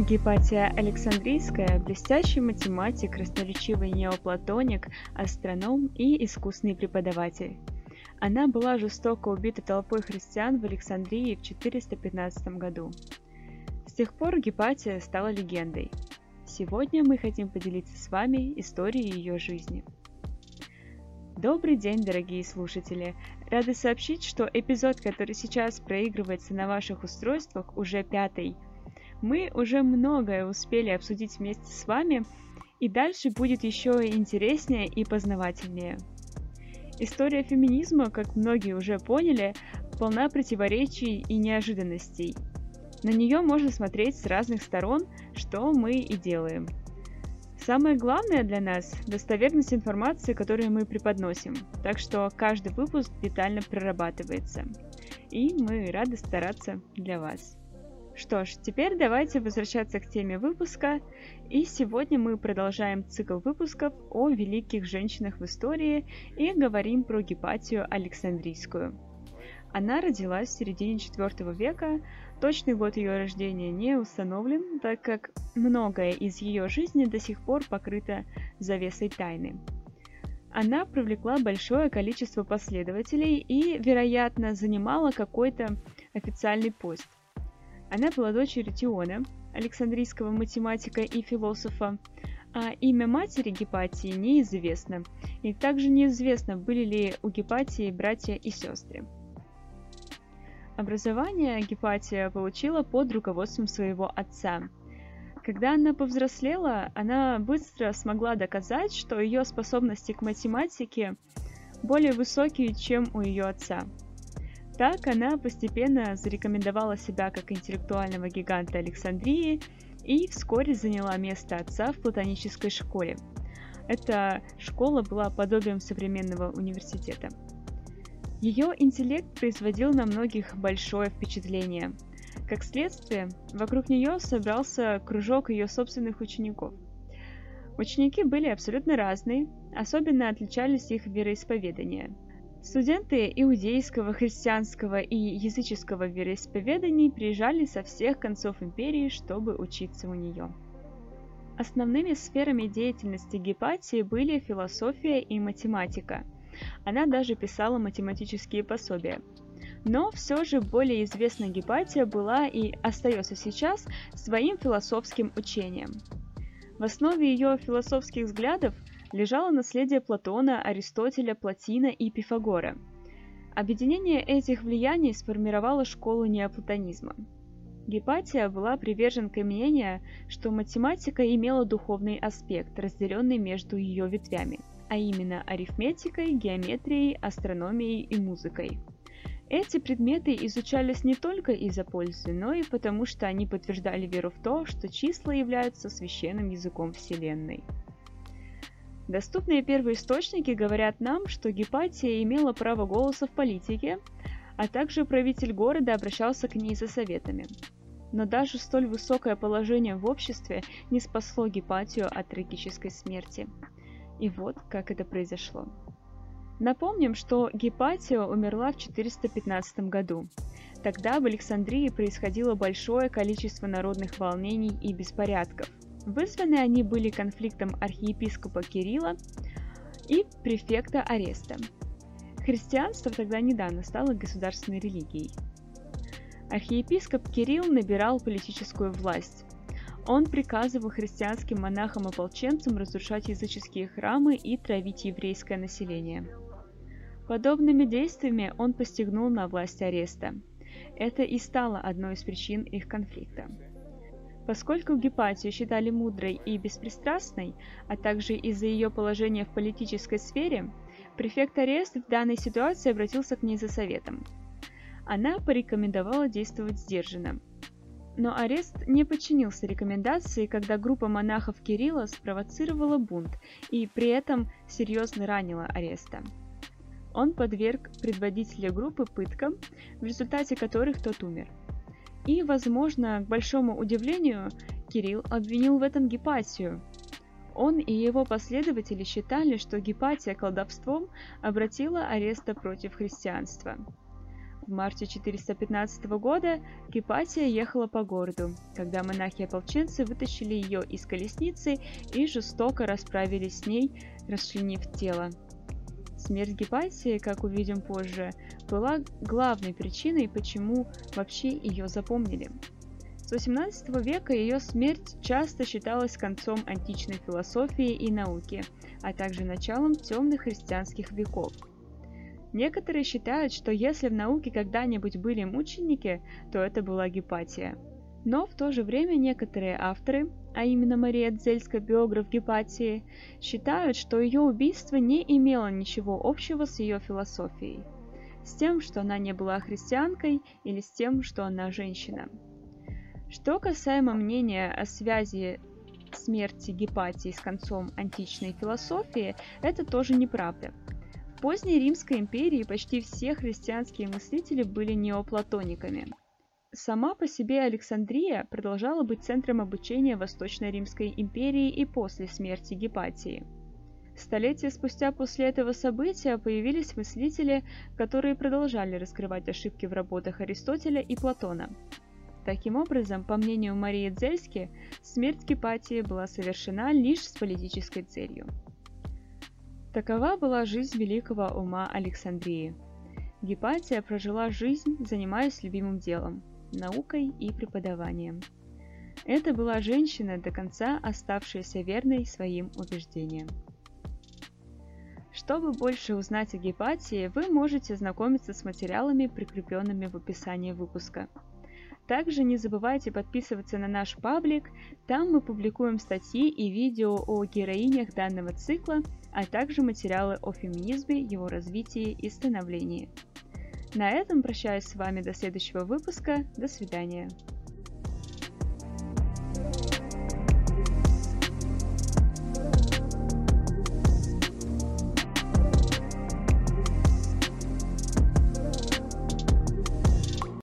Гипатия Александрийская – блестящий математик, красноречивый неоплатоник, астроном и искусный преподаватель. Она была жестоко убита толпой христиан в Александрии в 415 году. С тех пор Гипатия стала легендой. Сегодня мы хотим поделиться с вами историей ее жизни. Добрый день, дорогие слушатели! Рады сообщить, что эпизод, который сейчас проигрывается на ваших устройствах, уже пятый. Мы уже многое успели обсудить вместе с вами, и дальше будет еще интереснее и познавательнее. История феминизма, как многие уже поняли, полна противоречий и неожиданностей. На нее можно смотреть с разных сторон, что мы и делаем – Самое главное для нас – достоверность информации, которую мы преподносим, так что каждый выпуск детально прорабатывается. И мы рады стараться для вас. Что ж, теперь давайте возвращаться к теме выпуска. И сегодня мы продолжаем цикл выпусков о великих женщинах в истории и говорим про Гепатию Александрийскую. Она родилась в середине IV века, Точный год ее рождения не установлен, так как многое из ее жизни до сих пор покрыто завесой тайны. Она привлекла большое количество последователей и, вероятно, занимала какой-то официальный пост. Она была дочерью Тиона, александрийского математика и философа, а имя матери Гепатии неизвестно, и также неизвестно, были ли у Гепатии братья и сестры. Образование Гепатия получила под руководством своего отца. Когда она повзрослела, она быстро смогла доказать, что ее способности к математике более высокие, чем у ее отца. Так она постепенно зарекомендовала себя как интеллектуального гиганта Александрии и вскоре заняла место отца в платонической школе. Эта школа была подобием современного университета. Ее интеллект производил на многих большое впечатление. Как следствие, вокруг нее собрался кружок ее собственных учеников. Ученики были абсолютно разные, особенно отличались их вероисповедания. Студенты иудейского, христианского и языческого вероисповеданий приезжали со всех концов империи, чтобы учиться у нее. Основными сферами деятельности Гепатии были философия и математика – она даже писала математические пособия. Но все же более известна Гепатия была и остается сейчас своим философским учением. В основе ее философских взглядов лежало наследие Платона, Аристотеля, Платина и Пифагора. Объединение этих влияний сформировало школу неоплатонизма. Гепатия была приверженкой мнения, что математика имела духовный аспект, разделенный между ее ветвями – а именно арифметикой, геометрией, астрономией и музыкой. Эти предметы изучались не только из-за пользы, но и потому, что они подтверждали веру в то, что числа являются священным языком Вселенной. Доступные первые источники говорят нам, что Гепатия имела право голоса в политике, а также правитель города обращался к ней за советами. Но даже столь высокое положение в обществе не спасло Гепатию от трагической смерти – и вот как это произошло. Напомним, что Гепатия умерла в 415 году. Тогда в Александрии происходило большое количество народных волнений и беспорядков. Вызваны они были конфликтом архиепископа Кирилла и префекта Ареста. Христианство тогда недавно стало государственной религией. Архиепископ Кирилл набирал политическую власть, он приказывал христианским монахам-ополченцам разрушать языческие храмы и травить еврейское население. Подобными действиями он постигнул на власть ареста. Это и стало одной из причин их конфликта. Поскольку Гепатию считали мудрой и беспристрастной, а также из-за ее положения в политической сфере, префект Арест в данной ситуации обратился к ней за советом. Она порекомендовала действовать сдержанно, но арест не подчинился рекомендации, когда группа монахов Кирилла спровоцировала бунт и при этом серьезно ранила ареста. Он подверг предводителя группы пыткам, в результате которых тот умер. И, возможно, к большому удивлению, Кирилл обвинил в этом Гепатию. Он и его последователи считали, что Гепатия колдовством обратила ареста против христианства. В марте 415 года Гепатия ехала по городу, когда монахи-ополченцы вытащили ее из колесницы и жестоко расправились с ней, расчленив тело. Смерть Гепатии, как увидим позже, была главной причиной, почему вообще ее запомнили. С 18 века ее смерть часто считалась концом античной философии и науки, а также началом темных христианских веков – Некоторые считают, что если в науке когда-нибудь были мученики, то это была Гепатия. Но в то же время некоторые авторы, а именно Мария Дзельская, биограф Гепатии, считают, что ее убийство не имело ничего общего с ее философией, с тем, что она не была христианкой или с тем, что она женщина. Что касаемо мнения о связи смерти Гепатии с концом античной философии, это тоже неправда – в поздней Римской империи почти все христианские мыслители были неоплатониками. Сама по себе Александрия продолжала быть центром обучения Восточной Римской империи и после смерти Гепатии. Столетия спустя после этого события появились мыслители, которые продолжали раскрывать ошибки в работах Аристотеля и Платона. Таким образом, по мнению Марии Дзельски, смерть Гепатии была совершена лишь с политической целью. Такова была жизнь великого ума Александрии. Гепатия прожила жизнь, занимаясь любимым делом – наукой и преподаванием. Это была женщина, до конца оставшаяся верной своим убеждениям. Чтобы больше узнать о Гепатии, вы можете знакомиться с материалами, прикрепленными в описании выпуска – также не забывайте подписываться на наш паблик, там мы публикуем статьи и видео о героинях данного цикла, а также материалы о феминизме, его развитии и становлении. На этом прощаюсь с вами до следующего выпуска. До свидания.